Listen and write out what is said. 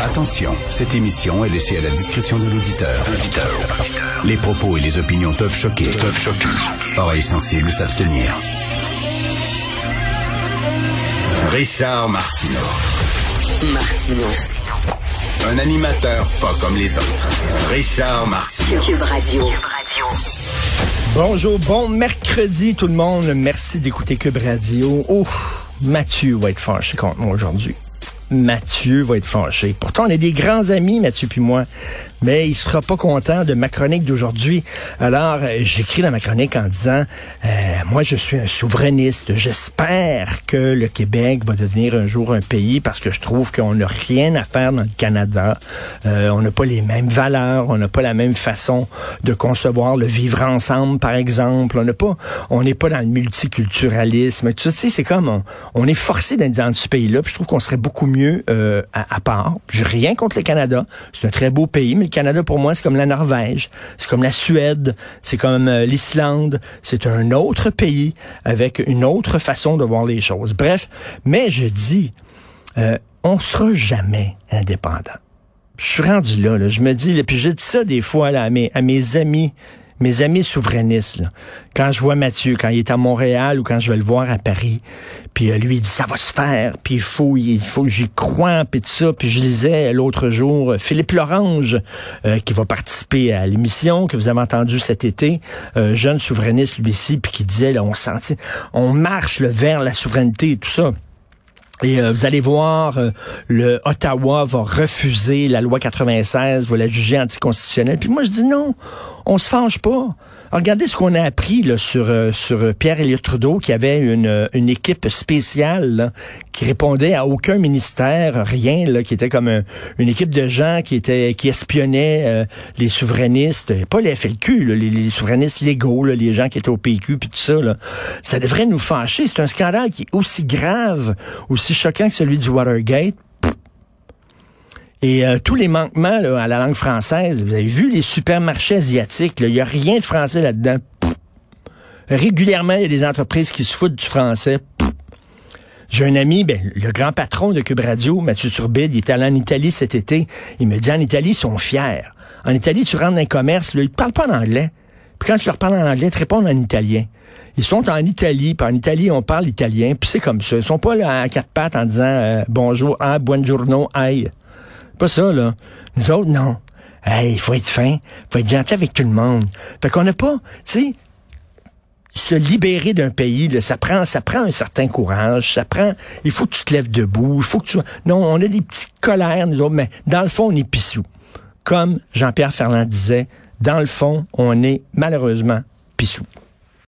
Attention, cette émission est laissée à la discrétion de l'auditeur. Les propos et les opinions peuvent choquer. Peuvent choquer. Oreilles sensibles s'abstenir. Richard Martineau. Martino. Un animateur pas comme les autres. Richard Martineau. Cube Radio. Bonjour, bon mercredi tout le monde. Merci d'écouter Cube Radio. Oh, Mathieu va être fâché contre moi aujourd'hui. Mathieu va être fâché. Pourtant, on est des grands amis, Mathieu puis moi mais il sera pas content de ma chronique d'aujourd'hui. Alors, euh, j'écris dans ma chronique en disant, euh, moi, je suis un souverainiste. J'espère que le Québec va devenir un jour un pays parce que je trouve qu'on n'a rien à faire dans le Canada. Euh, on n'a pas les mêmes valeurs, on n'a pas la même façon de concevoir le vivre ensemble, par exemple. On pas, on n'est pas dans le multiculturalisme. Tu sais, c'est comme on, est forcé d'être dans ce pays-là. Je trouve qu'on serait beaucoup mieux à, à part. J'ai rien contre le Canada. C'est un très beau pays, mais Canada, pour moi, c'est comme la Norvège, c'est comme la Suède, c'est comme euh, l'Islande. C'est un autre pays avec une autre façon de voir les choses. Bref, mais je dis, euh, on sera jamais indépendant. Je suis rendu là, je me dis, puis je dis ça des fois là, à mes amis mes amis souverainistes, quand je vois Mathieu, quand il est à Montréal ou quand je vais le voir à Paris, puis euh, lui il dit ça va se faire, puis il faut il faut que j'y croie, puis tout ça, puis je lisais l'autre jour euh, Philippe Lorange euh, qui va participer à l'émission que vous avez entendu cet été, jeune souverainiste lui ici, puis qui disait là, on sentit, on marche vers la souveraineté et tout ça. Et euh, vous allez voir, euh, le Ottawa va refuser la loi 96, va la juger anticonstitutionnelle. Puis moi, je dis non, on se fâche pas. Regardez ce qu'on a appris sur, euh, sur Pierre-Éliott Trudeau, qui avait une, une équipe spéciale qui répondait à aucun ministère, rien, qui était comme une équipe de gens qui étaient qui espionnaient les souverainistes, pas les FLQ, les, souverainistes légaux, là, les gens qui étaient au PQ, puis tout ça. Là. Ça devrait nous fâcher. C'est un scandale qui est aussi grave, aussi choquant que celui du Watergate. Et euh, tous les manquements à la langue française, vous avez vu les supermarchés asiatiques, il n'y a rien de français là-dedans. Régulièrement, il y a des entreprises qui se foutent du français. J'ai un ami, ben, le grand patron de Cube Radio, Mathieu Turbide, il est allé en Italie cet été. Il me dit, en Italie, ils sont fiers. En Italie, tu rentres dans un commerce, là, ils ne parlent pas en anglais. Puis quand tu leur parles en anglais, ils te répondent en italien. Ils sont en Italie, puis en Italie, on parle italien, puis c'est comme ça. Ils sont pas là à quatre pattes en disant euh, bonjour, ah, buongiorno, aïe. Pas ça, là. Nous autres, non. Hey, il faut être fin, faut être gentil avec tout le monde. Fait qu'on n'a pas, tu sais, se libérer d'un pays, là, ça prend, ça prend un certain courage, ça prend, il faut que tu te lèves debout, il faut que tu, non, on a des petites colères, nous autres, mais dans le fond, on est pissou. Comme Jean-Pierre Ferland disait, dans le fond, on est malheureusement pissou.